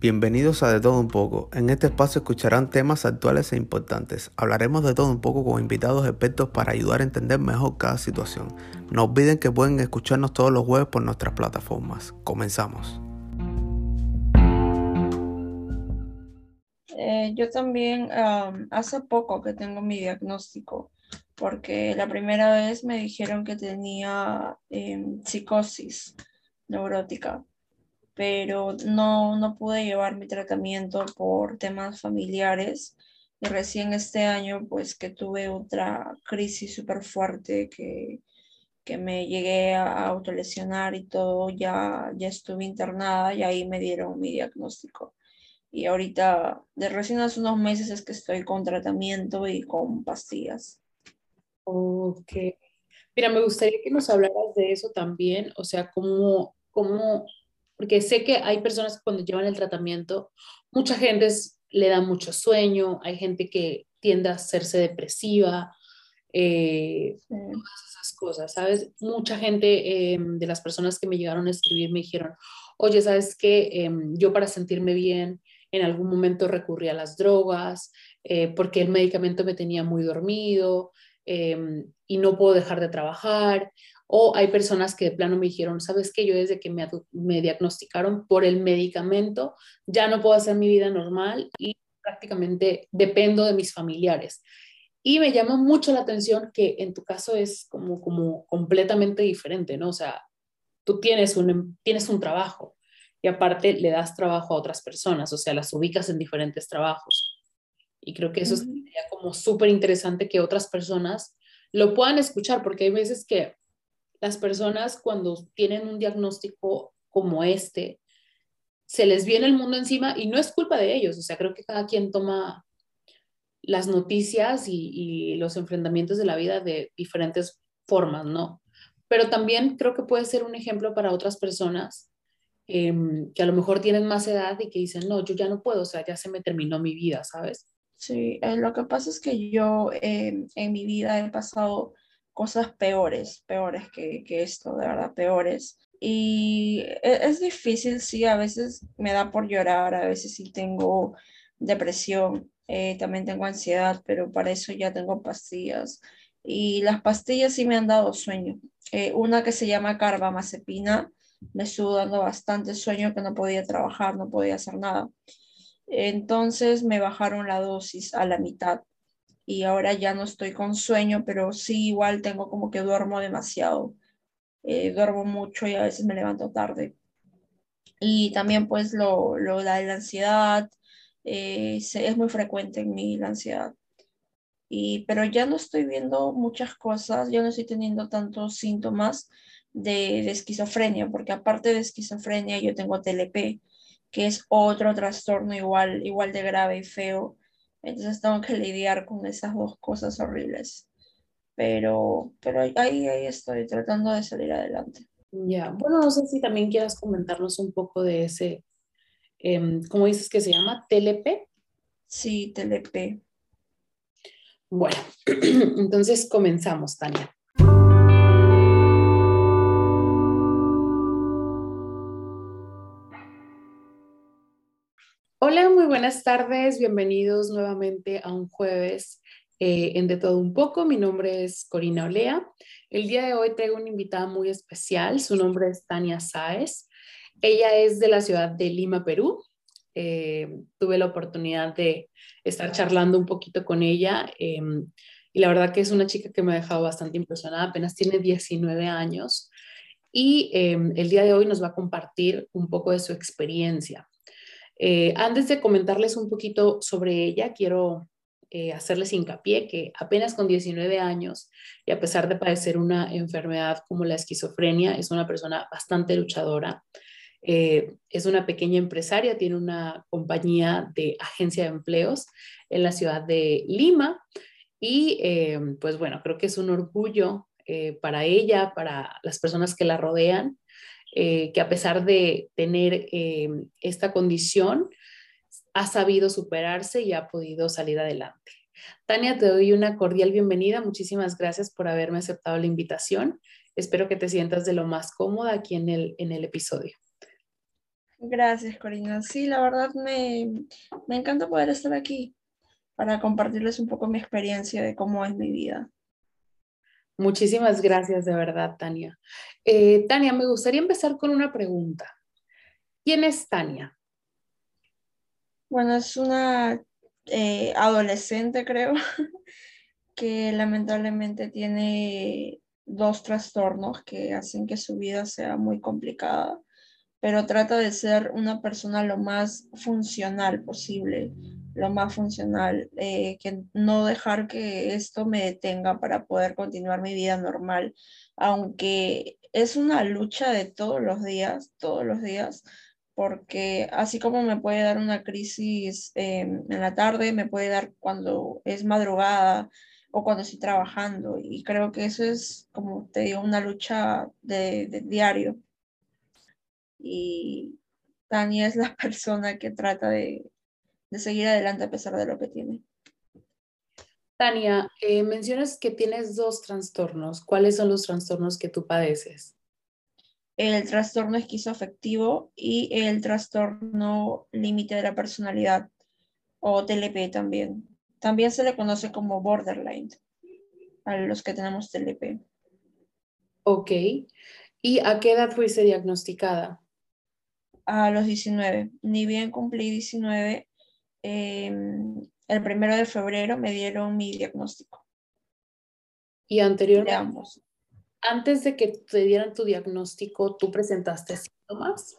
Bienvenidos a De Todo Un poco. En este espacio escucharán temas actuales e importantes. Hablaremos de todo un poco con invitados expertos para ayudar a entender mejor cada situación. No olviden que pueden escucharnos todos los jueves por nuestras plataformas. Comenzamos. Eh, yo también hace poco que tengo mi diagnóstico porque la primera vez me dijeron que tenía em, psicosis neurótica pero no, no pude llevar mi tratamiento por temas familiares. Y recién este año, pues que tuve otra crisis súper fuerte que, que me llegué a autolesionar y todo, ya, ya estuve internada y ahí me dieron mi diagnóstico. Y ahorita, de recién hace unos meses es que estoy con tratamiento y con pastillas. Ok. Mira, me gustaría que nos hablaras de eso también, o sea, cómo, cómo porque sé que hay personas que cuando llevan el tratamiento, mucha gente le da mucho sueño, hay gente que tiende a hacerse depresiva, eh, todas esas cosas, ¿sabes? Mucha gente em, de las personas que me llegaron a escribir me dijeron, oye, ¿sabes qué? Em, yo para sentirme bien en algún momento recurrí a las drogas, eh, porque el medicamento me tenía muy dormido em, y no puedo dejar de trabajar. O hay personas que de plano me dijeron, sabes que yo desde que me, me, diagnosticaron por el medicamento ya no puedo hacer mi vida normal y prácticamente dependo de mis familiares. Y me llama mucho la atención que en tu caso es como, como completamente diferente, ¿no? O sea, tú tienes un, em, tienes un trabajo y aparte le das trabajo a otras personas, o sea, las ubicas en diferentes trabajos. Y creo que eso sería como súper interesante que otras personas lo puedan escuchar, porque hay veces que las personas cuando tienen un diagnóstico como este, se les viene el mundo encima y no es culpa de ellos, o sea, creo que cada quien toma las noticias y, los enfrentamientos de la vida de diferentes formas, ¿no? Pero también creo que puede ser un ejemplo para otras personas em, que a lo mejor tienen más edad y que dicen, no, yo ya no puedo, o sea, ya se me terminó mi vida, ¿sabes? Sí, eh, lo que pasa es que yo em, en mi vida he pasado cosas peores, peores que, esto, de verdad, peores. Y e, es, difícil, sí, a veces me da por llorar, a veces sí tengo depresión, eh, también tengo ansiedad, pero para eso ya tengo pastillas. Y las pastillas sí me han dado sueño. Eh, una que se llama carbamazepina, me estuvo dando bastante sueño que no podía trabajar, no podía hacer nada. Entonces me bajaron la dosis a la mitad y ahora ya no estoy con sueño, pero sí igual tengo como que duermo demasiado. Eh, duermo mucho y a veces me levanto tarde. Y también pues lo, lo la, la ansiedad, eh, es muy frecuente en mí la ansiedad. Y, pero ya no estoy viendo muchas cosas, ya no estoy teniendo tantos síntomas de, de esquizofrenia, porque aparte de esquizofrenia yo tengo TLP, que es otro trastorno igual, igual de grave y feo, entonces tengo que lidiar con esas dos cosas horribles. Pero, pero ahí, ahí estoy tratando de salir adelante. Ya, bueno, no sé si también quieras comentarnos un poco de ese, eh, ¿cómo dices que se llama? ¿TLP? Sí, TLP. Bueno, entonces comenzamos, Tania. Hola, muy buenas tardes. Bienvenidos nuevamente a un jueves eh, en De Todo Un poco. Mi nombre es Corina Olea. El día de hoy traigo una invitada muy especial. Su nombre es Tania Sáez. Ella es de la ciudad de Lima, Perú. Eh, tuve la oportunidad de estar charlando un poquito con ella em, y la verdad que es una chica que me ha dejado bastante impresionada. Apenas tiene 19 años y em, el día de hoy nos va a compartir un poco de su experiencia. Eh, antes de comentarles un poquito sobre ella, quiero eh, hacerles hincapié que apenas con 19 años y a pesar de padecer una enfermedad como la esquizofrenia, es una persona bastante luchadora. Eh, es una pequeña empresaria, tiene una compañía de agencia de empleos en la ciudad de Lima y pues bueno, creo que es un orgullo para ella, para las personas que la rodean eh, que a pesar de tener eh, esta condición, ha sabido superarse y ha podido salir adelante. Tania, te doy una cordial bienvenida. Muchísimas gracias por haberme aceptado la invitación. Espero que te sientas de lo más cómoda aquí en el, en el episodio. Gracias, Corina. Sí, la verdad me, me encanta poder estar aquí para compartirles un poco mi experiencia de cómo es mi vida. Muchísimas gracias, de verdad, Tania. Eh, Tania, me gustaría empezar con una pregunta. ¿Quién es Tania? Bueno, es una eh, adolescente, creo, que lamentablemente tiene dos trastornos que hacen que su vida sea muy complicada pero trata de ser una persona lo más funcional posible, lo más funcional, eh, que no dejar que esto me detenga para poder continuar mi vida normal, aunque es una lucha de todos los días, todos los días, porque así como me puede dar una crisis em, en la tarde, me puede dar cuando es madrugada o cuando estoy trabajando, y creo que eso es, como te digo, una lucha de, de diario. Y Tania es la persona que trata de, seguir adelante a pesar de lo que tiene. Tania, eh, mencionas que tienes dos trastornos. ¿Cuáles son los trastornos que tú padeces? El trastorno esquizoafectivo y el trastorno límite de la personalidad o TLP también. También se le conoce como borderline a los que tenemos TLP. Ok. ¿Y a qué edad fuiste diagnosticada? a los 19. Ni bien cumplí 19, em, el primero de febrero me dieron mi diagnóstico. Y anteriormente, antes de que te dieran tu diagnóstico, ¿tú presentaste síntomas?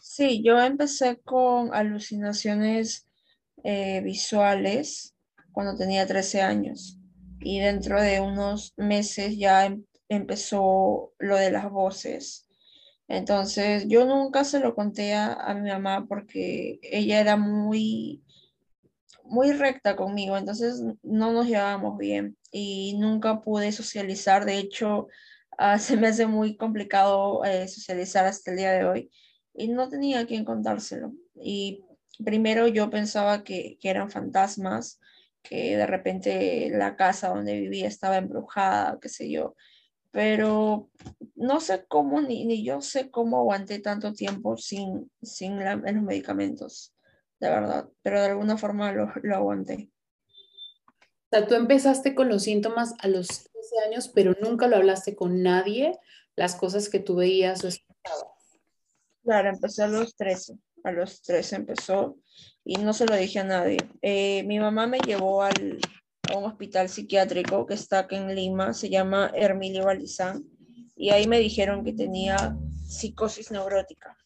Sí, yo empecé con alucinaciones eh, visuales cuando tenía 13 años y dentro de unos meses ya em, empezó lo de las voces entonces, yo nunca se lo conté a, mi mamá porque ella era muy, muy recta conmigo, entonces no nos llevábamos bien y nunca pude socializar. De hecho, ah, se me hace muy complicado eh, socializar hasta el día de hoy y no tenía a quién contárselo. Y primero yo pensaba que, que eran fantasmas, que de repente la casa donde vivía estaba embrujada, qué sé yo pero no sé cómo, ni, ni yo sé cómo aguanté tanto tiempo sin, sin los medicamentos, de verdad, pero de alguna forma lo, lo aguanté. O sea, tú empezaste con los síntomas a los 13 años, pero nunca lo hablaste con nadie, las cosas que tú veías o escuchabas. Claro, empecé a los 13, a los 13 empezó y no se lo dije a nadie. Eh, mi mamá me llevó al, un hospital psiquiátrico que está aquí en Lima, se llama Hermilio Balizán, y ahí me dijeron que tenía psicosis neurótica.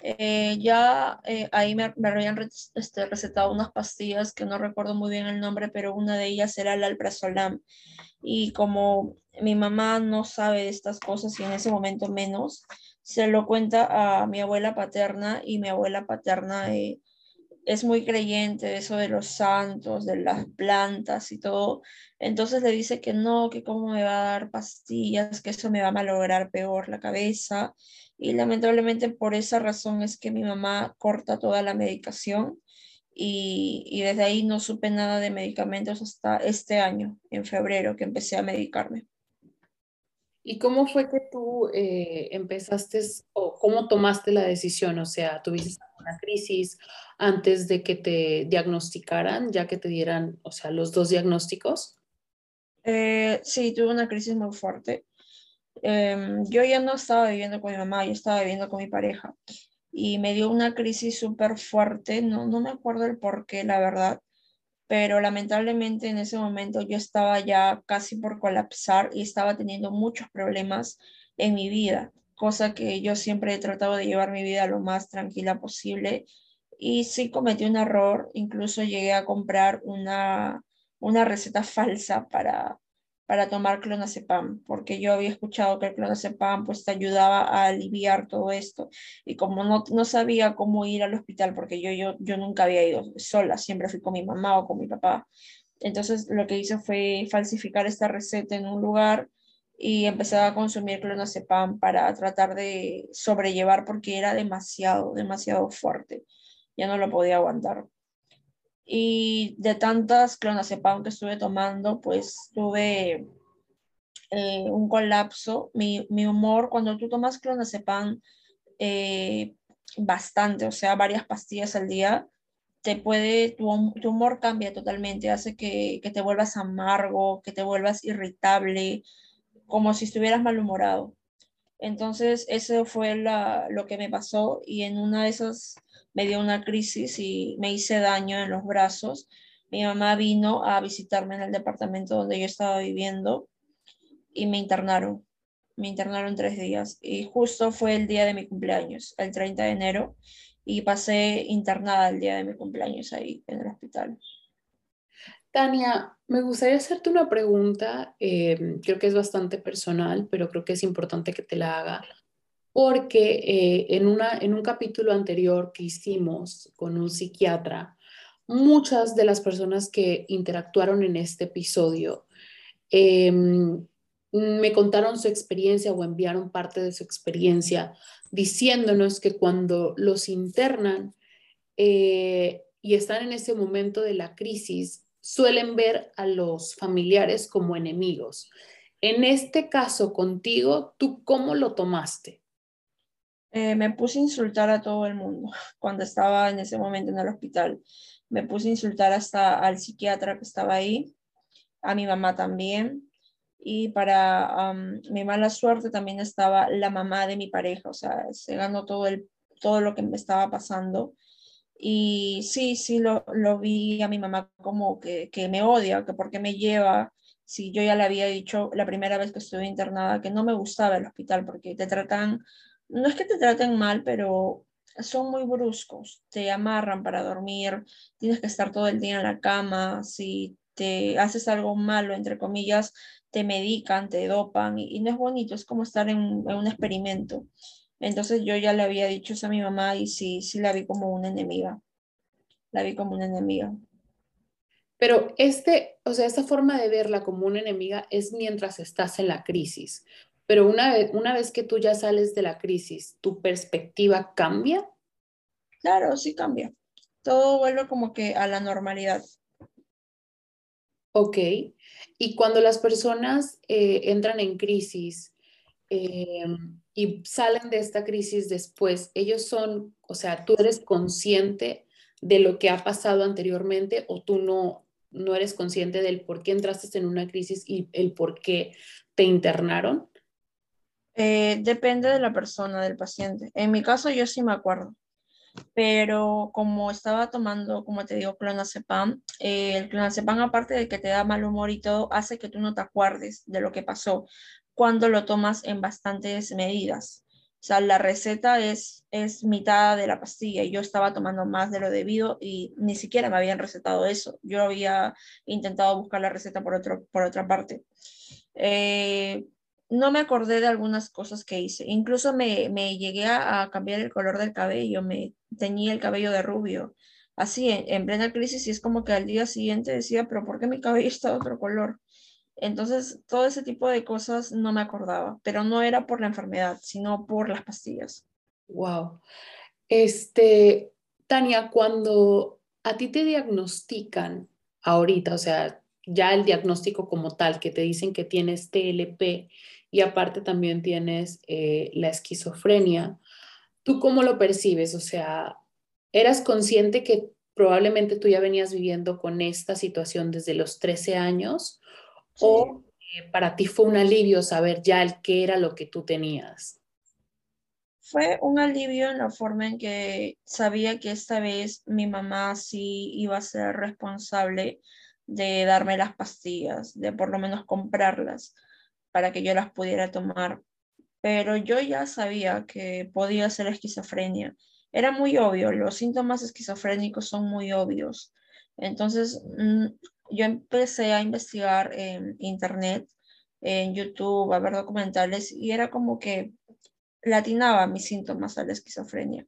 Eh, ya eh, ahí me, habían este, recetado unas pastillas que no recuerdo muy bien el nombre, pero una de ellas era el alprazolam. Y como mi mamá no sabe de estas cosas y en ese momento menos, se lo cuenta a mi abuela paterna y mi abuela paterna eh, es muy creyente de eso de los santos, de las plantas y todo. Entonces le dice que no, que cómo me va a dar pastillas, que eso me va a malograr peor la cabeza. Y lamentablemente por esa razón es que mi mamá corta toda la medicación y, y desde ahí no supe nada de medicamentos hasta este año, en febrero, que empecé a medicarme. ¿Y cómo fue que tú eh, empezaste o cómo tomaste la decisión? O sea, ¿tuviste una crisis antes de que te diagnosticaran, ya que te dieran, o sea, los dos diagnósticos? Eh, sí, tuve una crisis muy fuerte. Em, yo ya no estaba viviendo con mi mamá, yo estaba viviendo con mi pareja. Y me dio una crisis súper fuerte, no, no me acuerdo el por qué, la verdad pero lamentablemente en ese momento yo estaba ya casi por colapsar y estaba teniendo muchos problemas en mi vida, cosa que yo siempre he tratado de llevar mi vida lo más tranquila posible y sí cometí un error, incluso llegué a comprar una, una receta falsa para, para tomar clonazepam, porque yo había escuchado que el clonazepam pues te ayudaba a aliviar todo esto y como no, no sabía cómo ir al hospital, porque yo, yo, yo nunca había ido sola, siempre fui con mi mamá o con mi papá. Entonces lo que hice fue falsificar esta receta en un lugar y empecé a consumir clonazepam para tratar de sobrellevar porque era demasiado, demasiado fuerte. Ya no lo podía aguantar y de tantas clonazepam que estuve tomando, pues tuve eh, un colapso. Mi, mi, humor, cuando tú tomas clonazepam, eh, bastante, o sea, varias pastillas al día, te puede, tu, humor cambia totalmente, hace que, que, te vuelvas amargo, que te vuelvas irritable, como si estuvieras malhumorado. Entonces, eso fue lo que me pasó y en una de esas me dio una crisis y me hice daño en los brazos. Mi mamá vino a visitarme en el departamento donde yo estaba viviendo y me internaron. Me internaron tres días y justo fue el día de mi cumpleaños, el 30 de enero, y pasé internada el día de mi cumpleaños ahí en el hospital. Tania, me gustaría hacerte una pregunta, eh, creo que es bastante personal, pero creo que es importante que te la haga, porque eh, en, una, en un capítulo anterior que hicimos con un psiquiatra, muchas de las personas que interactuaron en este episodio em, me contaron su experiencia o enviaron parte de su experiencia diciéndonos que cuando los internan eh, y están en ese momento de la crisis, suelen ver a los familiares como enemigos. En este caso contigo, ¿tú cómo lo tomaste? Eh, me puse a insultar a todo el mundo cuando estaba en ese momento en el hospital. Me puse a insultar hasta al psiquiatra que estaba ahí, a mi mamá también. Y para mi mala suerte también estaba la mamá de mi pareja, o sea, se todo, el, todo lo que me estaba pasando. Y sí, sí, lo, lo vi a mi mamá como que, que me odia, que porque me lleva, si yo ya le había dicho la primera vez que estuve internada que no me gustaba el hospital porque te tratan, no es que te traten mal, pero son muy bruscos, te amarran para dormir, tienes que estar todo el día en la cama, si te haces algo malo, entre comillas, te medican, te dopan y, no es bonito, es como estar en, en un experimento. Entonces yo ya le había dicho eso a mi mamá y sí, sí la vi como una enemiga. La vi como una enemiga. Pero este, o sea, esta forma de verla como una enemiga es mientras estás en la crisis. Pero una vez, una vez que tú ya sales de la crisis, ¿tu perspectiva cambia? Claro, sí cambia. Todo vuelve como que a la normalidad. Ok. Y cuando las personas eh, entran en crisis, eh, y salen de esta crisis después, ellos son, o sea, tú eres consciente de lo que ha pasado anteriormente o tú no, no eres consciente del por qué entraste en una crisis y el por qué te internaron? Eh, depende de la persona, del paciente. En mi caso yo sí me acuerdo, pero como estaba tomando, como te digo, clonazepam, eh, el clonazepam aparte de que te da mal humor y todo, hace que tú no te acuerdes de lo que pasó cuando lo tomas en bastantes medidas. O sea, la receta es, es mitad de la pastilla y yo estaba tomando más de lo debido y ni siquiera me habían recetado eso. Yo había intentado buscar la receta por, otro, por otra parte. Eh, no me acordé de algunas cosas que hice. Incluso me, me llegué a, cambiar el color del cabello, me teñí el cabello de rubio. Así, en, en plena crisis, y es como que al día siguiente decía, pero ¿por qué mi cabello está de otro color? Entonces, todo ese tipo de cosas no me acordaba, pero no era por la enfermedad, sino por las pastillas. Wow. Este, Tania, cuando a ti te diagnostican ahorita, o sea, ya el diagnóstico como tal, que te dicen que tienes TLP y aparte también tienes eh, la esquizofrenia, ¿tú cómo lo percibes? O sea, ¿eras consciente que probablemente tú ya venías viviendo con esta situación desde los 13 años? ¿O eh, para ti fue un alivio saber ya el qué era lo que tú tenías? Fue un alivio en la forma en que sabía que esta vez mi mamá sí iba a ser responsable de darme las pastillas, de por lo menos comprarlas para que yo las pudiera tomar. Pero yo ya sabía que podía ser esquizofrenia. Era muy obvio, los síntomas esquizofrénicos son muy obvios. Entonces, mm, yo empecé a investigar en internet, en YouTube, a ver documentales y era como que latinaba mis síntomas a la esquizofrenia.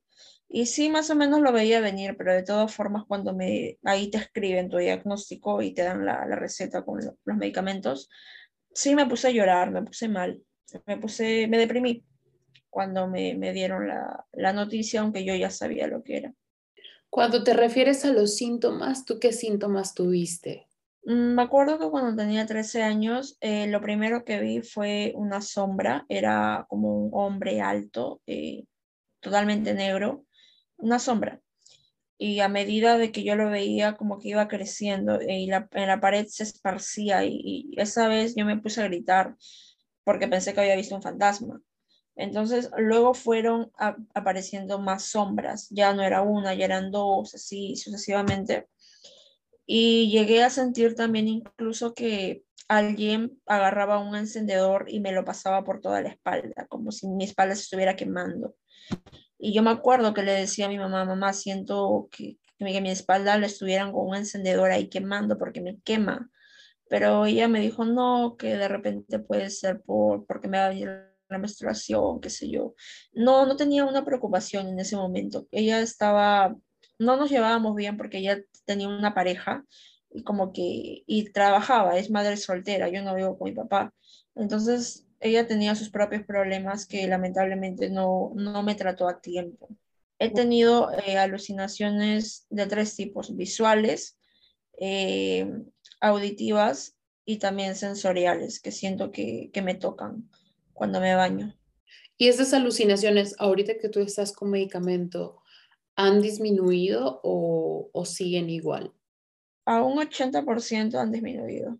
Y sí, más o menos lo veía venir, pero de todas formas, cuando me, ahí te escriben tu diagnóstico y te dan la, la receta con los medicamentos, sí me puse a llorar, me puse mal, me puse, me deprimí cuando me, me dieron la, la noticia, aunque yo ya sabía lo que era. Cuando te refieres a los síntomas, ¿tú qué síntomas tuviste? Mm, me acuerdo que cuando tenía 13 años, eh, lo primero que vi fue una sombra, era como un hombre alto, eh, totalmente negro, una sombra. Y a medida de que yo lo veía, como que iba creciendo y la, en la pared se esparcía y, esa vez yo me puse a gritar porque pensé que había visto un fantasma. Entonces, luego fueron apareciendo más sombras, ya no era una, ya eran dos, así sucesivamente. Y llegué a sentir también incluso que alguien agarraba un encendedor y me lo pasaba por toda la espalda, como si mi espalda se estuviera quemando. Y yo me acuerdo que le decía a mi mamá, mamá, siento que, que, mi, espalda le estuvieran con un encendedor ahí quemando porque me quema. Pero ella me dijo, no, que de repente puede ser por, porque me va a la menstruación, qué sé yo. No, no tenía una preocupación en ese momento. Ella estaba, no nos llevábamos bien porque ella tenía una pareja y como que, y trabajaba, es madre soltera, yo no vivo con mi papá. Entonces, ella tenía sus propios problemas que lamentablemente no, no me trató a tiempo. He tenido eh, alucinaciones de tres tipos, visuales, eh, auditivas y también sensoriales, que siento que, que me tocan cuando me baño. ¿Y esas alucinaciones, ahorita que tú estás con medicamento, han disminuido o, o siguen igual? a un 80% han disminuido,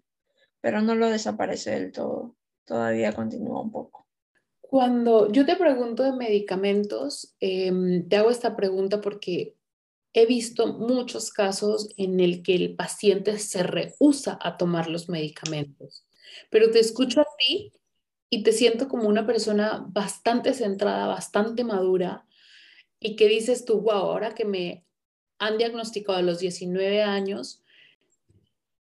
pero no lo desaparece del todo, todavía continúa un poco. Cuando yo te pregunto de medicamentos, em, te hago esta pregunta porque he visto muchos casos en el que el paciente se rehúsa a tomar los medicamentos, pero te escucho a ti y te siento como una persona bastante centrada, bastante madura y que dices tú, wow, ahora que me han diagnosticado a los 19 años,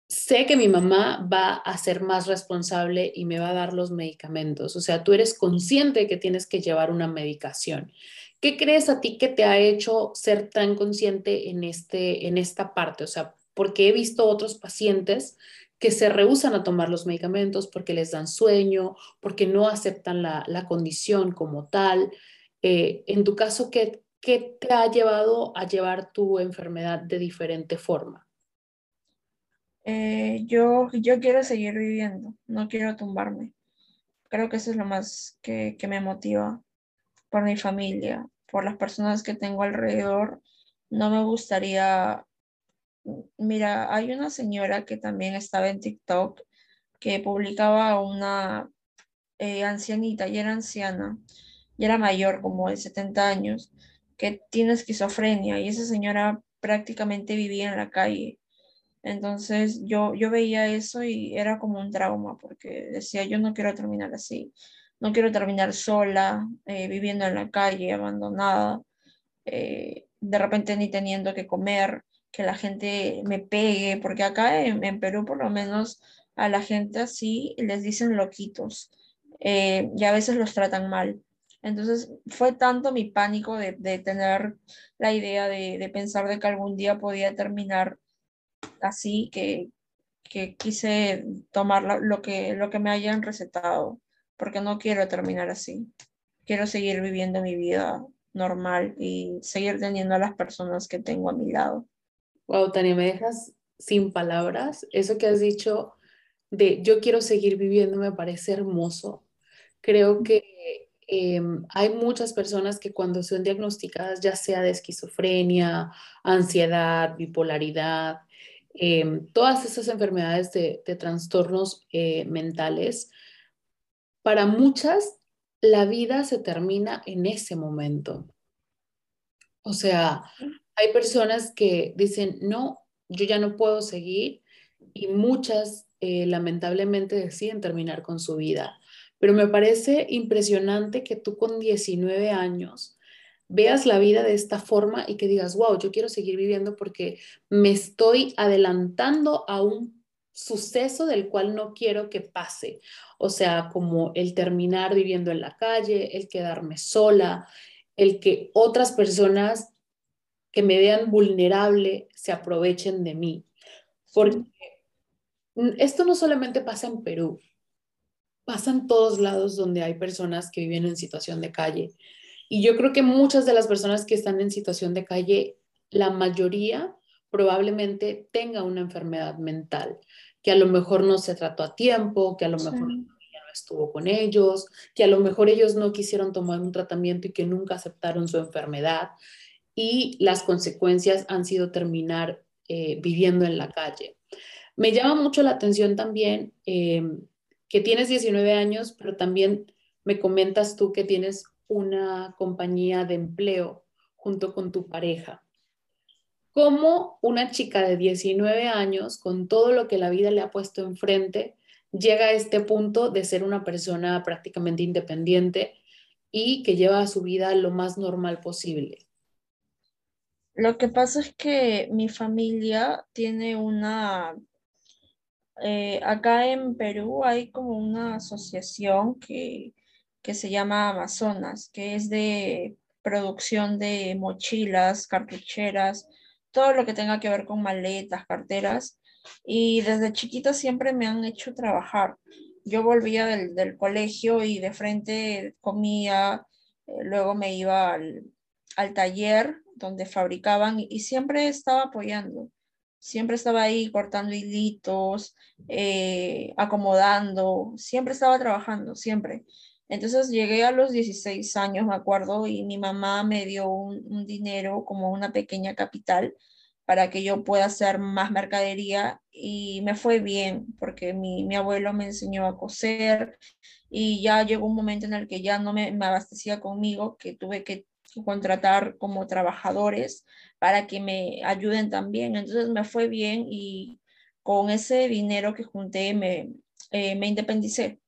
sé que mi mamá va a ser más responsable y me va a dar los medicamentos. O sea, tú eres consciente de que tienes que llevar una medicación. ¿Qué crees a ti que te ha hecho ser tan consciente en, este, en esta parte? O sea, porque he visto otros pacientes que se rehusan a tomar los medicamentos porque les dan sueño, porque no aceptan la, condición como tal. Eh, en tu caso, ¿qué, ¿qué te ha llevado a llevar tu enfermedad de diferente forma? Eh, yo, quiero seguir viviendo, no quiero tumbarme. Creo que eso es lo más que, que me motiva por mi familia, por las personas que tengo alrededor. No me gustaría, mira, hay una señora que también estaba en TikTok que publicaba una eh, ancianita, y era anciana, y era mayor, como de 70 años, que tiene esquizofrenia, y esa señora prácticamente vivía en la calle entonces yo, yo veía eso y era como un trauma porque decía, yo no quiero terminar así, no quiero terminar sola, eh, viviendo en la calle, abandonada, eh, de repente ni teniendo que comer, que la gente me pegue, porque acá en, Perú por lo menos a la gente así les dicen loquitos eh, y a veces los tratan mal. Entonces fue tanto mi pánico de, tener la idea de, de pensar de que algún día podía terminar así que, quise tomar lo que, lo que me hayan recetado, porque no quiero terminar así. Quiero seguir viviendo mi vida normal y seguir teniendo a las personas que tengo a mi lado. Wow, Tania, me dejas sin palabras. Eso que has dicho de yo quiero seguir viviendo me parece hermoso. Creo que em, hay muchas personas que cuando son diagnosticadas, ya sea de esquizofrenia, ansiedad, bipolaridad, Em, todas esas enfermedades de, trastornos eh, mentales, para muchas la vida se termina en ese momento. O sea, hay personas que dicen, no, yo ya no puedo seguir y muchas eh, lamentablemente deciden terminar con su vida. Pero me parece impresionante que tú con 19 años veas la vida de esta forma y que digas, wow, yo quiero seguir viviendo porque me estoy adelantando a un suceso del cual no quiero que pase. O sea, como el terminar viviendo en la calle, el quedarme sola, el que otras personas que me vean vulnerable se aprovechen de mí. Porque esto no solamente pasa en Perú, pasa en todos lados donde hay personas que viven en situación de calle. Y yo creo que muchas de las personas que están en situación de calle, la mayoría probablemente tenga una enfermedad mental, que a lo mejor no se trató a tiempo, que a lo mejor no estuvo con ellos, que a lo mejor ellos no quisieron tomar un tratamiento y que nunca aceptaron su enfermedad. Y las consecuencias han sido terminar eh, viviendo en la calle. Me llama mucho la atención también em, que tienes 19 años, pero también me comentas tú que tienes una compañía de empleo junto con tu pareja. ¿Cómo una chica de 19 años, con todo lo que la vida le ha puesto enfrente, llega a este punto de ser una persona prácticamente independiente y que lleva su vida lo más normal posible? Lo que pasa es que mi familia tiene una, eh, acá en Perú hay como una asociación que, que se llama Amazonas, que es de producción de mochilas, cartucheras, todo lo que tenga que ver con maletas, carteras. Y desde chiquita siempre me han hecho trabajar. Yo volvía del, colegio y de frente comía, eh, luego me iba al, al taller donde fabricaban y siempre estaba apoyando. Siempre estaba ahí cortando hilitos, eh, acomodando, siempre estaba trabajando, siempre. Entonces llegué a los 16 años, me acuerdo, y mi mamá me dio un, dinero como una pequeña capital para que yo pueda hacer más mercadería y me fue bien porque mi, mi, abuelo me enseñó a coser y ya llegó un momento en el que ya no me, me abastecía conmigo, que tuve que contratar como trabajadores para que me ayuden también. Entonces me fue bien y con ese dinero que junté me, eh, me independicé.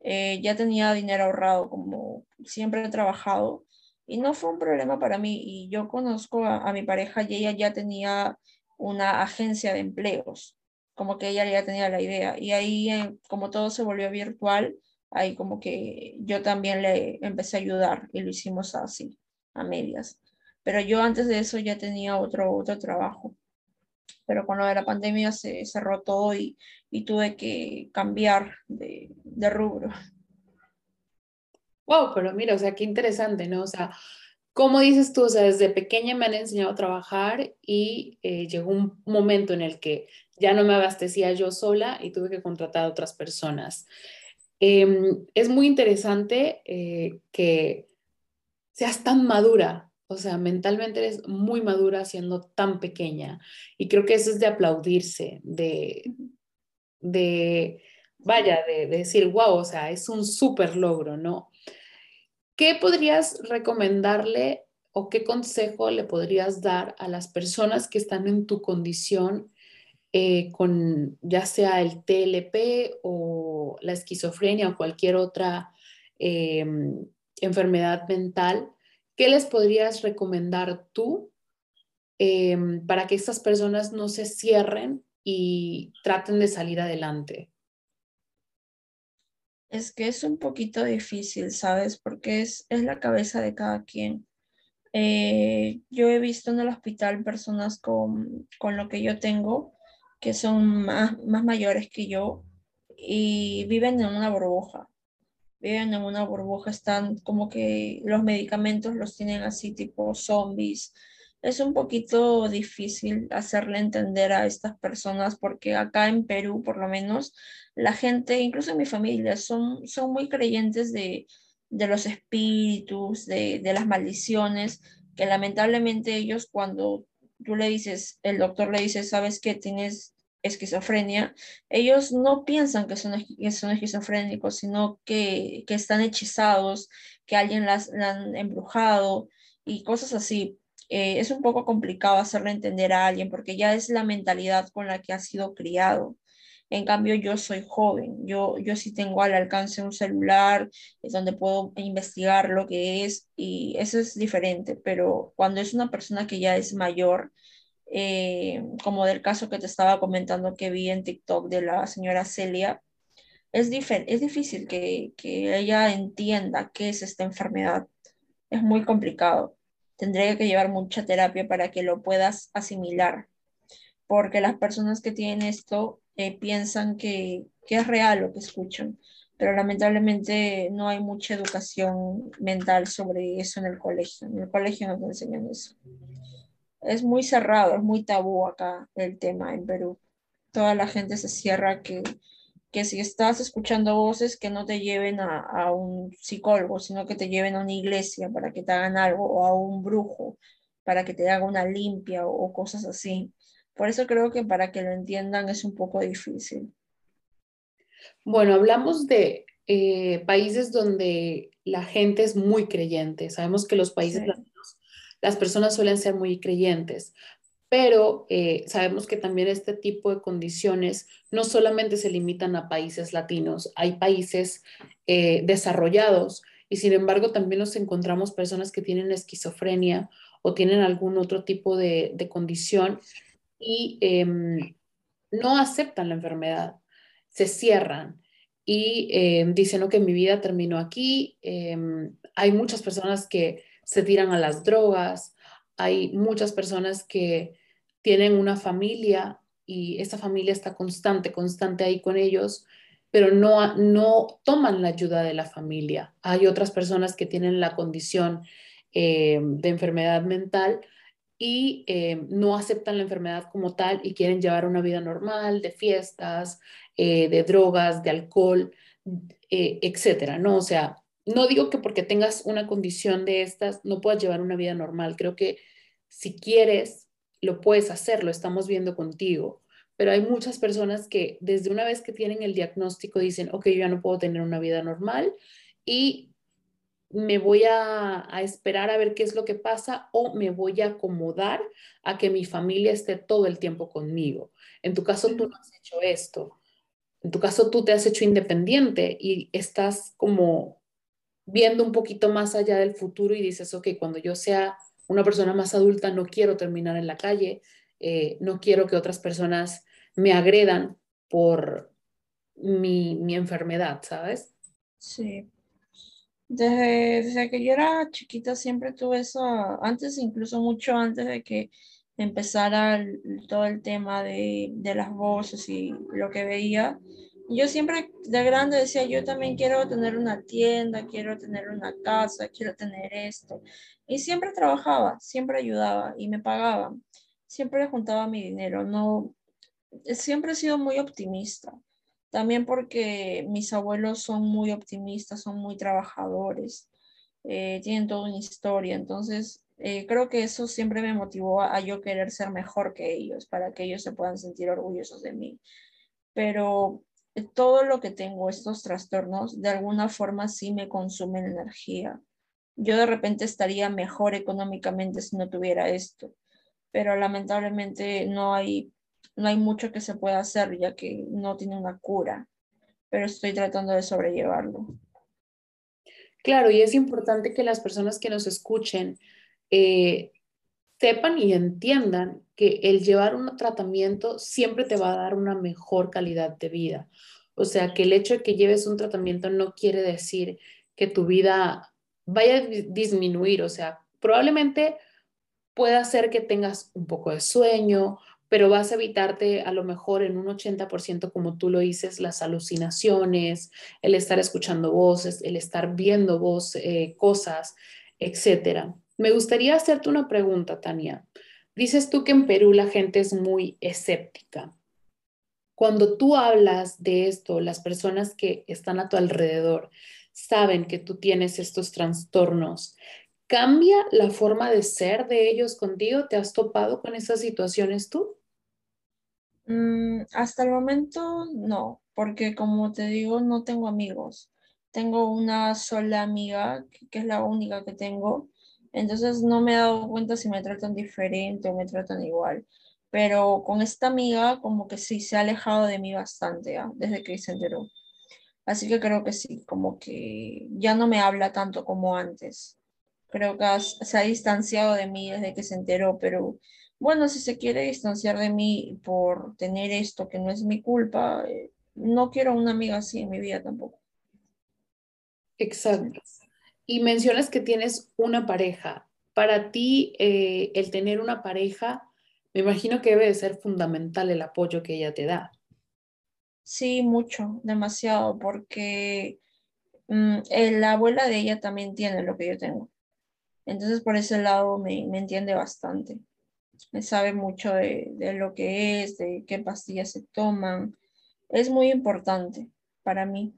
Eh, ya tenía dinero ahorrado como siempre he trabajado y no fue un problema para mí. Y yo conozco a, mi pareja y ella ya tenía una agencia de empleos, como que ella ya tenía la idea. Y ahí, eh, como todo se volvió virtual, ahí como que yo también le empecé a ayudar y lo hicimos así a medias. Pero yo antes de eso ya tenía otro, otro trabajo. Pero con lo la pandemia se cerró todo y, y tuve que cambiar de, de rubro. Wow, pero mira, o sea, qué interesante, ¿no? O sea, como dices tú, o sea, desde pequeña me han enseñado a trabajar y eh, llegó un momento en el que ya no me abastecía yo sola y tuve que contratar a otras personas. Em, es muy interesante eh, que seas tan madura, o sea, mentalmente eres muy madura siendo tan pequeña. Y creo que eso es de aplaudirse, de, de vaya, de, decir, wow, o sea, es un súper logro, ¿no? ¿Qué podrías recomendarle o qué consejo le podrías dar a las personas que están en tu condición eh, con ya sea el TLP o la esquizofrenia o cualquier otra em, enfermedad mental, ¿qué les podrías recomendar tú em, para que estas personas no se cierren y traten de salir adelante? Es que es un poquito difícil, ¿sabes? Porque es, es la cabeza de cada quien. Eh, yo he visto en el hospital personas con, con lo que yo tengo, que son más, más mayores que yo y viven en una burbuja en una burbuja, están como que los medicamentos los tienen así tipo zombies. Es un poquito difícil hacerle entender a estas personas porque acá en Perú, por lo menos, la gente, incluso en mi familia, son, son muy creyentes de, de los espíritus, de, de las maldiciones, que lamentablemente ellos cuando tú le dices, el doctor le dice, sabes que tienes esquizofrenia, ellos no piensan que son, son esquizofrénicos, sino que, que, están hechizados, que alguien las, han embrujado y cosas así. Eh, es un poco complicado hacerle entender a alguien porque ya es la mentalidad con la que ha sido criado. En cambio, yo soy joven, yo, yo sí tengo al alcance un celular, es donde puedo investigar lo que es y eso es diferente, pero cuando es una persona que ya es mayor, eh, como del caso que te estaba comentando que vi en TikTok de la señora Celia, es, es difícil que, que ella entienda qué es esta enfermedad. Es muy complicado. Tendría que llevar mucha terapia para que lo puedas asimilar, porque las personas que tienen esto eh, piensan que, que es real lo que escuchan, pero lamentablemente no hay mucha educación mental sobre eso en el colegio. En el colegio no te enseñan eso es muy cerrado, es muy tabú acá el tema en Perú. Toda la gente se cierra que, que si estás escuchando voces que no te lleven a, a, un psicólogo, sino que te lleven a una iglesia para que te hagan algo, o a un brujo para que te haga una limpia o, cosas así. Por eso creo que para que lo entiendan es un poco difícil. Bueno, hablamos de eh, países donde la gente es muy creyente. Sabemos que los países las personas suelen ser muy creyentes, pero eh, sabemos que también este tipo de condiciones no solamente se limitan a países latinos, hay países eh, desarrollados y sin embargo también nos encontramos personas que tienen esquizofrenia o tienen algún otro tipo de, condición y em, no aceptan la enfermedad, se cierran y em, dicen, ok, mi vida terminó aquí. Em, hay muchas personas que se tiran a las drogas, hay muchas personas que tienen una familia y esa familia está constante, constante ahí con ellos, pero no, no toman la ayuda de la familia. Hay otras personas que tienen la condición eh, de enfermedad mental y eh, no aceptan la enfermedad como tal y quieren llevar una vida normal, de fiestas, eh, de drogas, de alcohol, etcétera, ¿no? O sea, no digo que porque tengas una condición de estas no puedas llevar una vida normal. Creo que si quieres, lo puedes hacer, lo estamos viendo contigo. Pero hay muchas personas que desde una vez que tienen el diagnóstico dicen, ok, yo ya no puedo tener una vida normal y me voy a, esperar a ver qué es lo que pasa o me voy a acomodar a que mi familia esté todo el tiempo conmigo. En tu caso, tú no has hecho esto. En tu caso, tú te has hecho independiente y estás como viendo un poquito más allá del futuro y dices, ok, cuando yo sea una persona más adulta, no quiero terminar en la calle, eh, no quiero que otras personas me agredan por mi, mi enfermedad, ¿sabes? Sí, desde, que yo era chiquita siempre tuve eso, antes, incluso mucho antes de que empezara todo el tema de, de las voces y lo que veía, yo siempre de grande decía, yo también quiero tener una tienda, quiero tener una casa, quiero tener esto. Y siempre trabajaba, siempre ayudaba y me pagaban. Siempre juntaba mi dinero. No, siempre he sido muy optimista. También porque mis abuelos son muy optimistas, son muy trabajadores, eh, tienen toda una historia. Entonces, eh, creo que eso siempre me motivó a, yo querer ser mejor que ellos, para que ellos se puedan sentir orgullosos de mí. Pero todo lo que tengo, estos trastornos, de alguna forma sí me consumen energía. Yo de repente estaría mejor económicamente si no tuviera esto, pero lamentablemente no hay no hay mucho que se pueda hacer ya que no tiene una cura, pero estoy tratando de sobrellevarlo. Claro, y es importante que las personas que nos escuchen eh, sepan y entiendan que el llevar un tratamiento siempre te va a dar una mejor calidad de vida. O sea, que el hecho de que lleves un tratamiento no quiere decir que tu vida vaya a disminuir. O sea, probablemente pueda ser que tengas un poco de sueño, pero vas a evitarte a lo mejor en un 80%, como tú lo dices, las alucinaciones, el estar escuchando voces, el estar viendo voz, eh, cosas, etc. Me gustaría hacerte una pregunta, Tania. Dices tú que en Perú la gente es muy escéptica. Cuando tú hablas de esto, las personas que están a tu alrededor saben que tú tienes estos trastornos. ¿Cambia la forma de ser de ellos contigo? ¿Te has topado con esas situaciones tú? Mm, hasta el momento no, porque como te digo, no tengo amigos. Tengo una sola amiga, que, es la única que tengo. Entonces no me he dado cuenta si me tratan diferente o me tratan igual. Pero con esta amiga como que sí se ha alejado de mí bastante ¿ah? desde que se enteró. Así que creo que sí, como que ya no me habla tanto como antes. Creo que se ha distanciado de mí desde que se enteró, pero bueno, si se quiere distanciar de mí por tener esto que no es mi culpa, eh, no quiero una amiga así en mi vida tampoco. Exacto. Y mencionas que tienes una pareja. Para ti, eh, el tener una pareja, me imagino que debe de ser fundamental el apoyo que ella te da. Sí, mucho, demasiado, porque mm, la abuela de ella también tiene lo que yo tengo. Entonces, por ese lado me entiende bastante me sabe mucho de, lo que es, de qué pastillas se toman. es muy importante para mí.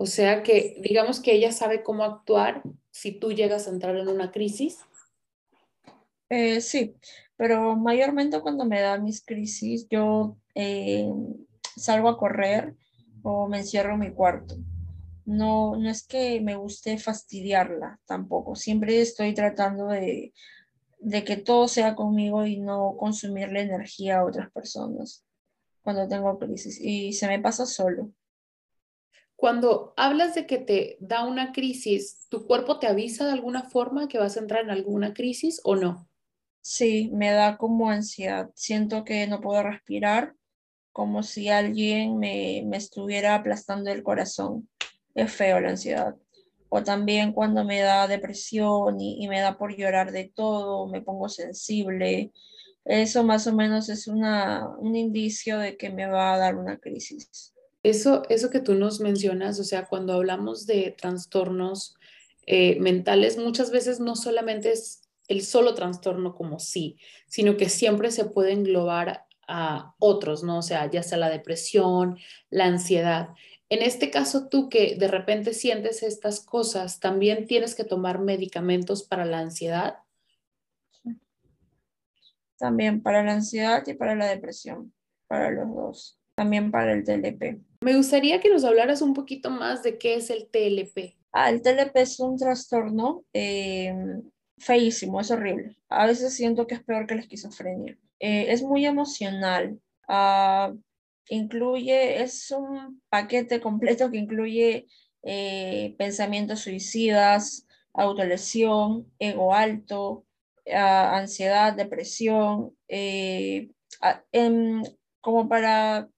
O sea que digamos que ella sabe cómo actuar si tú llegas a entrar en una crisis. Eh, sí, pero mayormente cuando me da mis crisis, yo eh, salgo a correr o me encierro en mi cuarto. No, no es que me guste fastidiarla tampoco. Siempre estoy tratando de, de que todo sea conmigo y no consumirle energía a otras personas cuando tengo crisis. Y se me pasa solo. Cuando hablas de que te da una crisis, ¿tu cuerpo te avisa de alguna forma que vas a entrar en alguna crisis o no? Sí, me da como ansiedad. Siento que no puedo respirar, como si alguien me, me estuviera aplastando el corazón. Es feo la ansiedad. O también cuando me da depresión y, y me da por llorar de todo, me pongo sensible. Eso más o menos es una, un indicio de que me va a dar una crisis. Eso, eso que tú nos mencionas, o sea, cuando hablamos de trastornos eh, mentales, muchas veces no solamente es el solo trastorno como sí, sino que siempre se puede englobar a otros, ¿no? O sea, ya sea la depresión, la ansiedad. En este caso, tú que de repente sientes estas cosas, ¿también tienes que tomar medicamentos para la ansiedad? También para la ansiedad y para la depresión, para los dos. También para el TLP. Me gustaría que nos hablaras un poquito más de qué es el TLP. Ah, el TLP es un trastorno eh, feísimo, es horrible. A veces siento que es peor que la esquizofrenia. Eh, es muy emocional. Ah, incluye, es un paquete completo que incluye eh, pensamientos suicidas, autolesión, ego alto, ah, ansiedad, depresión, eh, em, como para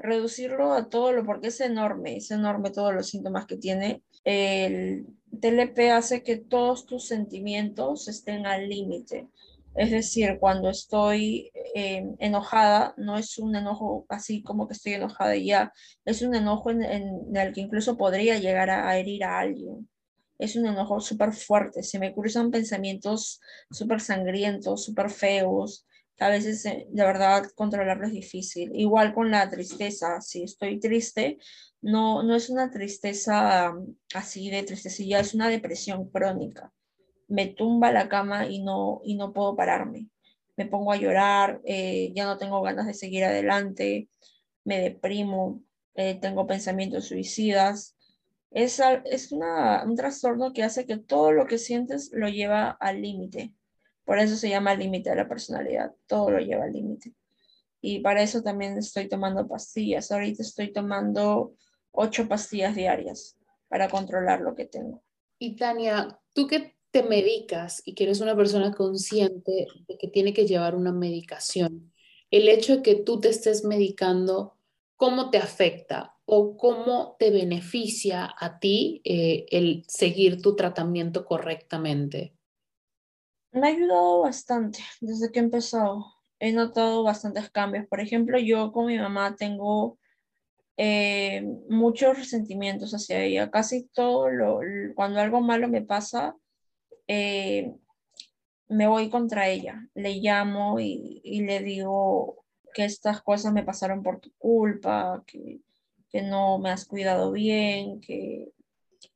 reducirlo a todo lo, porque es enorme, es enorme todos los síntomas que tiene. El TLP hace que todos tus sentimientos estén al límite. Es decir, cuando estoy eh, enojada, no es un enojo así como que estoy enojada ya, es un enojo en, el que incluso podría llegar a, herir a alguien. Es un enojo súper fuerte, se me cruzan pensamientos súper sangrientos, súper feos, a veces eh, de verdad controlarlo es difícil. Igual con la tristeza, si estoy triste, no, no es una tristeza mm, así de tristecilla, es una depresión crónica. Me tumba la cama y no, y no puedo pararme. Me pongo a llorar, eh, ya no tengo ganas de seguir adelante, me deprimo, eh, tengo pensamientos suicidas. Es, es una, un trastorno que hace que todo lo que sientes lo lleva al límite por eso se llama límite de la personalidad, todo lo lleva al límite. Y para eso también estoy tomando pastillas. Ahorita estoy tomando ocho pastillas diarias para controlar lo que tengo. Y Tania, tú que te medicas y que eres una persona consciente de que tiene que llevar una medicación, el hecho de que tú te estés medicando, ¿cómo te afecta o cómo te beneficia a ti eh, el seguir tu tratamiento correctamente? Me ha ayudado bastante desde que he empezado. He notado bastantes cambios. Por ejemplo, yo con mi mamá tengo eh, muchos resentimientos hacia ella. Casi todo lo, cuando algo malo me pasa, eh, me voy contra ella. Le llamo y, y, le digo que estas cosas me pasaron por tu culpa, que, que no me has cuidado bien, que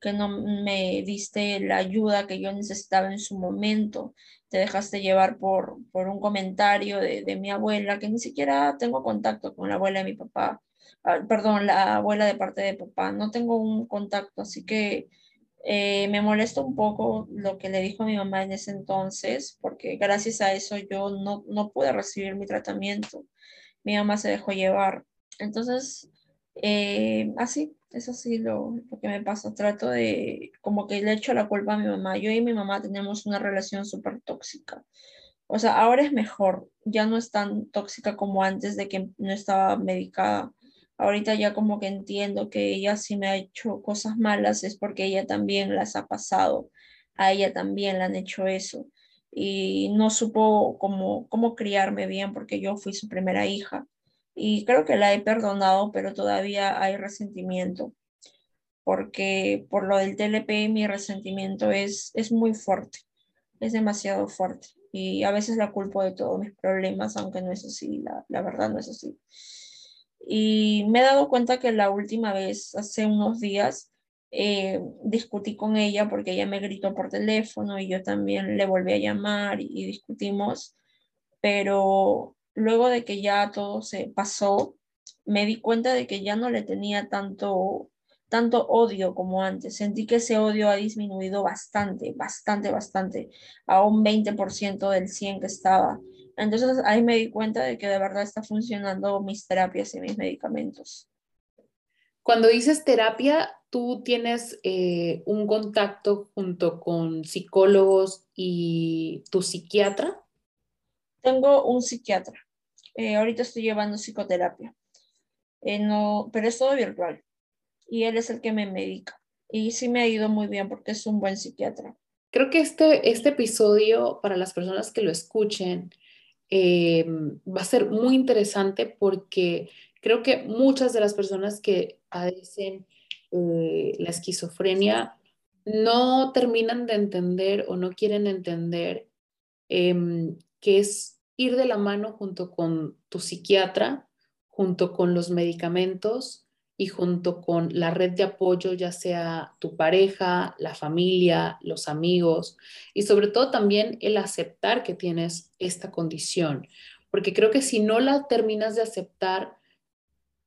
que no me diste la ayuda que yo necesitaba en su momento, te dejaste llevar por, por un comentario de, de mi abuela, que ni siquiera tengo contacto con la abuela de mi papá, ah, perdón, la abuela de parte de papá, no tengo un contacto, así que eh, me molesta un poco lo que le dijo mi mamá en ese entonces, porque gracias a eso yo no, no pude recibir mi tratamiento. Mi mamá se dejó llevar. Entonces, eh, así, es así lo, lo, que me pasa. Trato de, como que le echo la culpa a mi mamá. Yo y mi mamá tenemos una relación súper tóxica. O sea, ahora es mejor, ya no es tan tóxica como antes de que no estaba medicada. Ahorita ya como que entiendo que ella si me ha hecho cosas malas es porque ella también las ha pasado. A ella también le han hecho eso. Y no supo cómo, cómo criarme bien porque yo fui su primera hija y creo que la he perdonado, pero todavía hay resentimiento, porque por lo del TLP mi resentimiento es, es muy fuerte, es demasiado fuerte y a veces la culpo de todos mis problemas, aunque no es así, la, la verdad no es así. Y me he dado cuenta que la última vez, hace unos días, eh, discutí con ella porque ella me gritó por teléfono y yo también le volví a llamar y discutimos, pero luego de que ya todo se pasó, me di cuenta de que ya no le tenía tanto tanto odio como antes. Sentí que ese odio ha disminuido bastante, bastante, bastante, a un 20% del 100 que estaba. Entonces ahí me di cuenta de que de verdad está funcionando mis terapias y mis medicamentos. Cuando dices terapia, tú tienes eh, un contacto junto con psicólogos y tu psiquiatra. Tengo un psiquiatra. Eh, ahorita estoy llevando psicoterapia. Eh, no, pero es todo virtual y él es el que me medica. Y sí me ha ido muy bien porque es un buen psiquiatra. Creo que este, este episodio, para las personas que lo escuchen, eh, va a ser muy interesante porque creo que muchas de las personas que padecen eh, la esquizofrenia no terminan de entender o no quieren entender em, que es ir de la mano junto con tu psiquiatra, junto con los medicamentos y junto con la red de apoyo, ya sea tu pareja, la familia, los amigos y sobre todo también el aceptar que tienes esta condición. Porque creo que si no la terminas de aceptar,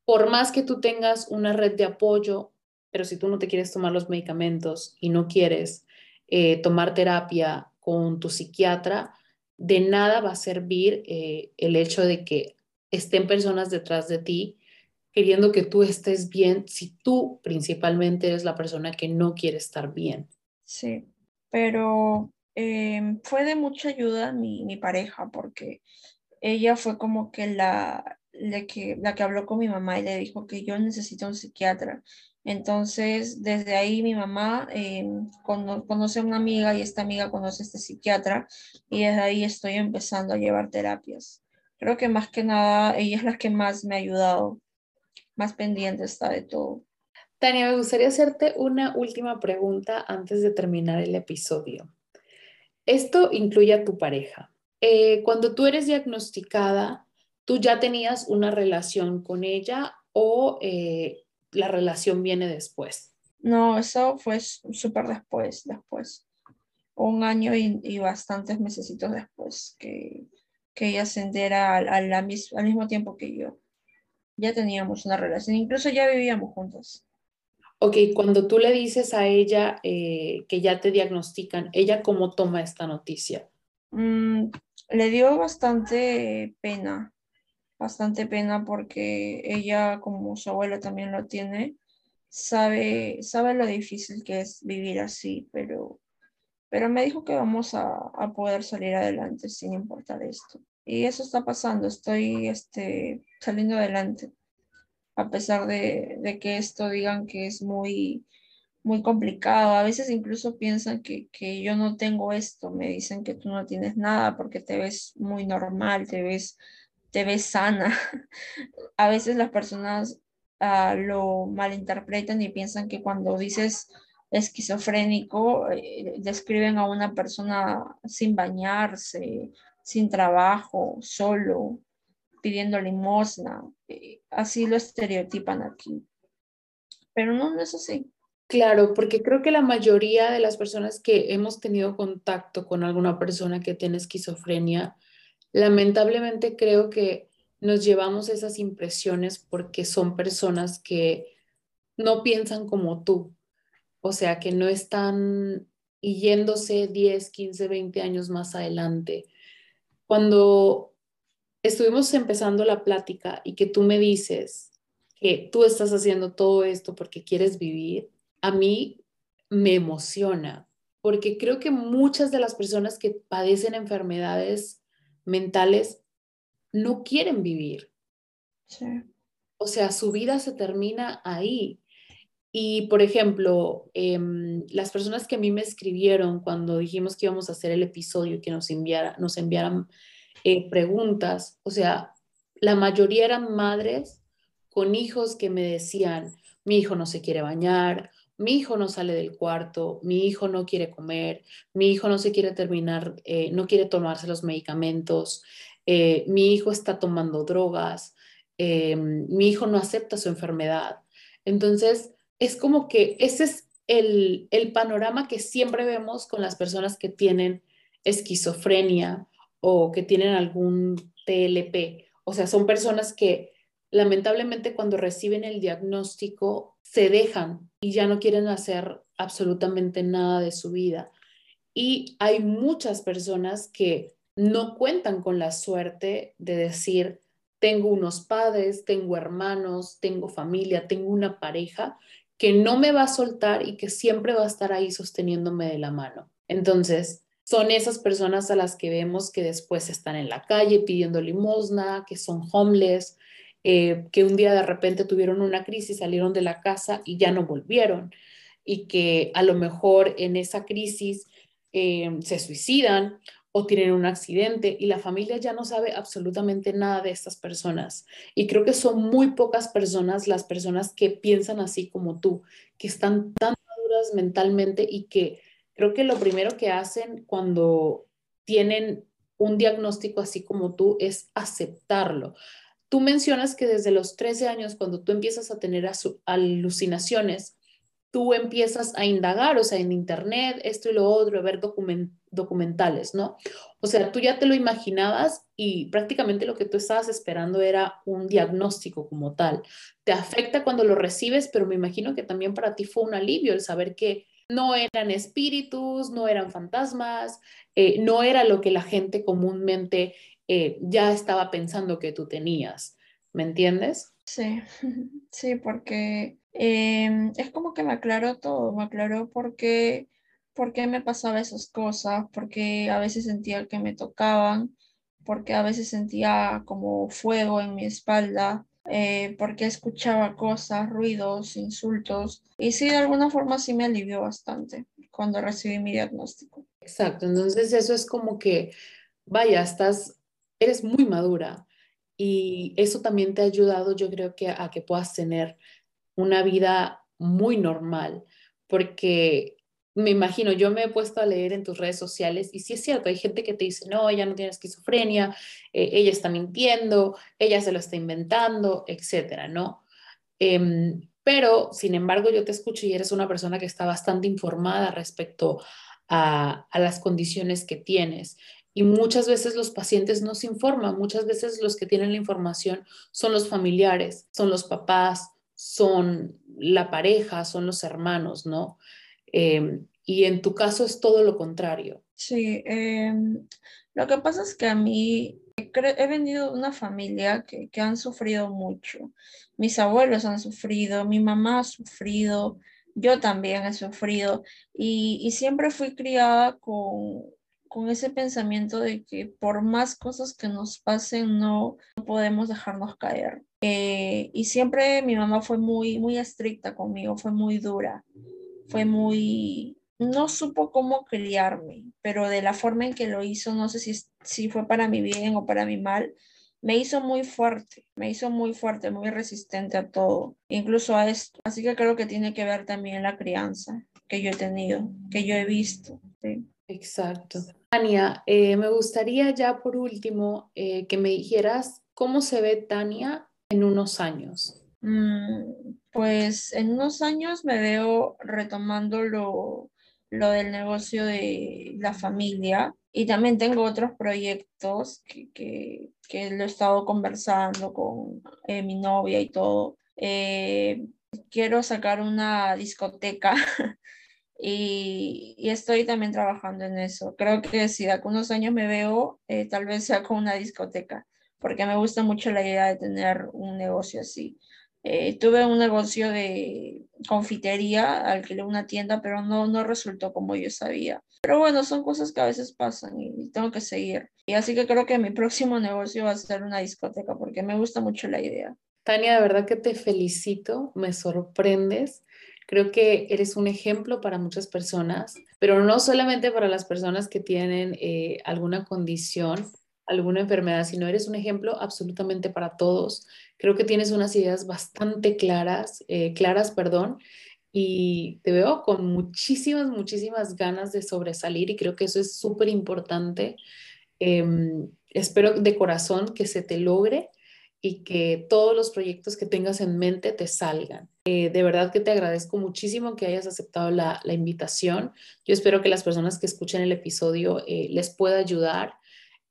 por más que tú tengas una red de apoyo, pero si tú no te quieres tomar los medicamentos y no quieres eh, tomar terapia con tu psiquiatra, de nada va a servir eh, el hecho de que estén personas detrás de ti queriendo que tú estés bien si tú principalmente eres la persona que no quiere estar bien. Sí, pero em, fue de mucha ayuda mi, mi, pareja porque ella fue como que la, la, que la que habló con mi mamá y le dijo que yo necesito un psiquiatra. Entonces, desde ahí mi mamá eh, conoce a una amiga y esta amiga conoce a este psiquiatra y desde ahí estoy empezando a llevar terapias. Creo que más que nada ella es la que más me ha ayudado más pendiente está de todo. Tania, me gustaría hacerte una última pregunta antes de terminar el episodio. Esto incluye a tu pareja. Eh, cuando tú eres diagnosticada, ¿tú ya tenías una relación con ella o eh, la relación viene después? No, eso fue súper después, después. Un año y, bastantes meses después que, que ella se entera al mismo tiempo que yo ya teníamos una relación, incluso ya vivíamos juntos. Ok, cuando tú le dices a ella eh, que ya te diagnostican, ¿ella cómo toma esta noticia? Mm, le dio bastante pena, bastante pena porque ella, como su abuela también lo tiene, sabe, sabe lo difícil que es vivir así, pero, pero me dijo que vamos a, a poder salir adelante sin importar esto. Y eso está pasando, estoy este, saliendo adelante, a pesar de, que esto digan que es muy, muy complicado. A veces incluso piensan que, yo no tengo esto, me dicen que tú no tienes nada porque te ves muy normal, te ves, te ves sana. A veces las personas ah, lo malinterpretan y piensan que cuando dices esquizofrénico, eh, describen a una persona sin bañarse, sin trabajo, solo, pidiendo limosna. Eh, así lo estereotipan aquí. Pero no, no es así. Claro, porque creo que la mayoría de las personas que hemos tenido contacto con alguna persona que tiene esquizofrenia, lamentablemente creo que nos llevamos esas impresiones porque son personas que no piensan como tú, o sea, que no están yéndose 10, 15, 20 años más adelante. Cuando estuvimos empezando la plática y que tú me dices que tú estás haciendo todo esto porque quieres vivir, a mí me emociona, porque creo que muchas de las personas que padecen enfermedades mentales no quieren vivir. O sea, su vida se termina ahí. Y, por ejemplo, em, las personas que a mí me escribieron cuando dijimos que íbamos a hacer el episodio y que nos, enviara, nos enviaran eh, preguntas, o sea, la mayoría eran madres con hijos que me decían, mi hijo no se quiere bañar, mi hijo no sale del cuarto, mi hijo no quiere comer, mi hijo no se quiere terminar, eh, no quiere tomarse los medicamentos, eh, mi hijo está tomando drogas, em, mi hijo no acepta su enfermedad. Entonces, es como que ese es el, el panorama que siempre vemos con las personas que tienen esquizofrenia o que tienen algún TLP. O sea, son personas que lamentablemente cuando reciben el diagnóstico se dejan y ya no quieren hacer absolutamente nada de su vida. Y hay muchas personas que no cuentan con la suerte de decir, tengo unos padres, tengo hermanos, tengo familia, tengo una pareja que no me va a soltar y que siempre va a estar ahí sosteniéndome de la mano. Entonces, son esas personas a las que vemos que después están en la calle pidiendo limosna, que son homeless, eh, que un día de repente tuvieron una crisis, salieron de la casa y ya no volvieron, y que a lo mejor en esa crisis eh, se suicidan o tienen un accidente y la familia ya no sabe absolutamente nada de estas personas. Y creo que son muy pocas personas las personas que piensan así como tú, que están tan maduras mentalmente y que creo que lo primero que hacen cuando tienen un diagnóstico así como tú es aceptarlo. Tú mencionas que desde los 13 años, cuando tú empiezas a tener alucinaciones, tú empiezas a indagar, o sea, en internet, esto y lo otro, a ver documentales, ¿no? O sea, tú ya te lo imaginabas y prácticamente lo que tú estabas esperando era un diagnóstico como tal. Te afecta cuando lo recibes, pero me imagino que también para ti fue un alivio el saber que no eran espíritus, no eran fantasmas, eh, no era lo que la gente comúnmente eh, ya estaba pensando que tú tenías. ¿Me entiendes? Sí, sí, porque Em, es como que me aclaró todo, me aclaró por qué, por qué me pasaba esas cosas, porque a veces sentía que me tocaban, porque a veces sentía como fuego en mi espalda, eh, porque escuchaba cosas, ruidos, insultos. Y sí, de alguna forma sí me alivió bastante cuando recibí mi diagnóstico. Exacto, entonces eso es como que, vaya, estás, eres muy madura y eso también te ha ayudado, yo creo que a que puedas tener una vida muy normal, porque me imagino, yo me he puesto a leer en tus redes sociales y sí es cierto, hay gente que te dice, no, ella no tiene esquizofrenia, eh, ella está mintiendo, ella se lo está inventando, etcétera, ¿no? Em, pero, sin embargo, yo te escucho y eres una persona que está bastante informada respecto a las condiciones que tienes. Y muchas veces los pacientes no se informan, muchas veces los que tienen la información son los familiares, son los papás, son la pareja, son los hermanos, ¿no? Em, y en tu caso es todo lo contrario. Sí, em, lo que pasa es que a mí he venido de una familia que, que, han sufrido mucho. Mis abuelos han sufrido, mi mamá ha sufrido, yo también he sufrido y, y siempre fui criada con, con ese pensamiento de que por más cosas que nos pasen no, podemos dejarnos caer. Eh, y siempre mi mamá fue muy, muy estricta conmigo, fue muy dura, fue muy, no supo cómo criarme, pero de la forma en que lo hizo, no sé si, si fue para mi bien o para mi mal, me hizo muy fuerte, me hizo muy fuerte, muy resistente a todo, incluso a esto. Así que creo que tiene que ver también la crianza que yo he tenido, que yo he visto. Exacto. Tania, eh, me gustaría ya por último eh, que me dijeras cómo se ve Tania en unos años. Mm, pues en unos años me veo retomando lo, lo del negocio de la familia y también tengo otros proyectos que, que, que lo he estado conversando con eh, mi novia y todo. quiero sacar una discoteca y, estoy también trabajando en eso. Creo que si de algunos años me veo, eh, tal vez sea con una discoteca, porque me gusta mucho la idea de tener un negocio así. Eh, tuve un negocio de confitería, alquilé una tienda, pero no, no resultó como yo sabía. Pero bueno, son cosas que a veces pasan y tengo que seguir. Y así que creo que mi próximo negocio va a ser una discoteca, porque me gusta mucho la idea. Tania, de verdad que te felicito, me sorprendes. Creo que eres un ejemplo para muchas personas, pero no solamente para las personas que tienen eh, alguna condición, alguna enfermedad, sino eres un ejemplo absolutamente para todos. Creo que tienes unas ideas bastante claras, eh, claras, perdón, y te veo con muchísimas, muchísimas ganas de sobresalir y creo que eso es súper importante. Em, espero de corazón que se te logre y que todos los proyectos que tengas en mente te salgan. Eh, de verdad que te agradezco muchísimo que hayas aceptado la, invitación. Yo espero que las personas que escuchen el episodio eh, les pueda ayudar.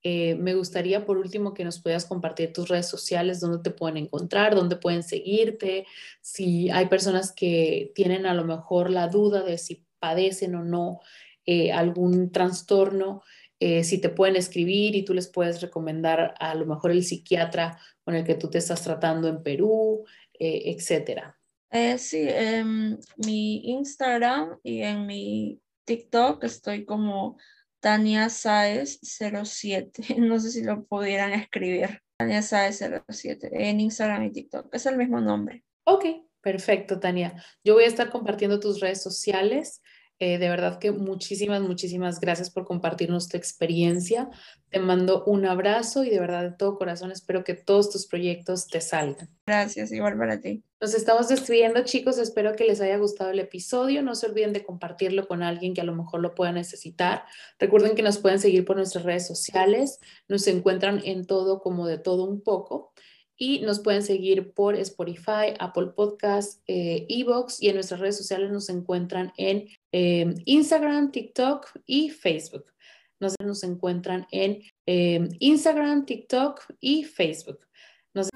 Eh, me gustaría, por último, que nos puedas compartir tus redes sociales, dónde te pueden encontrar, dónde pueden seguirte, si hay personas que tienen a lo mejor la duda de si padecen o no algún trastorno. Si te pueden escribir y tú les puedes recomendar a lo mejor el psiquiatra con el que tú te estás tratando en Perú, etcétera. Eh, sí, en mi Instagram y en mi TikTok estoy como Tania Saez 07. No sé si lo pudieran escribir. Tania Saez 07 en Instagram y TikTok. Es el mismo nombre. Ok, perfecto, Tania. Yo voy a estar compartiendo tus redes sociales eh, de verdad que muchísimas, muchísimas gracias por compartirnos tu experiencia. Te mando un abrazo y de verdad de todo corazón espero que todos tus proyectos te salgan. Gracias, igual para ti. Nos estamos despidiendo, chicos. Espero que les haya gustado el episodio. No se olviden de compartirlo con alguien que a lo mejor lo pueda necesitar. Recuerden que nos pueden seguir por nuestras redes sociales. Nos encuentran en todo como de todo un poco y nos pueden seguir por Spotify, Apple Podcasts, eh, Evox y en nuestras redes sociales nos encuentran en em, Instagram, TikTok y Facebook. Nos, nos encuentran en em, Instagram, TikTok y Facebook. Nos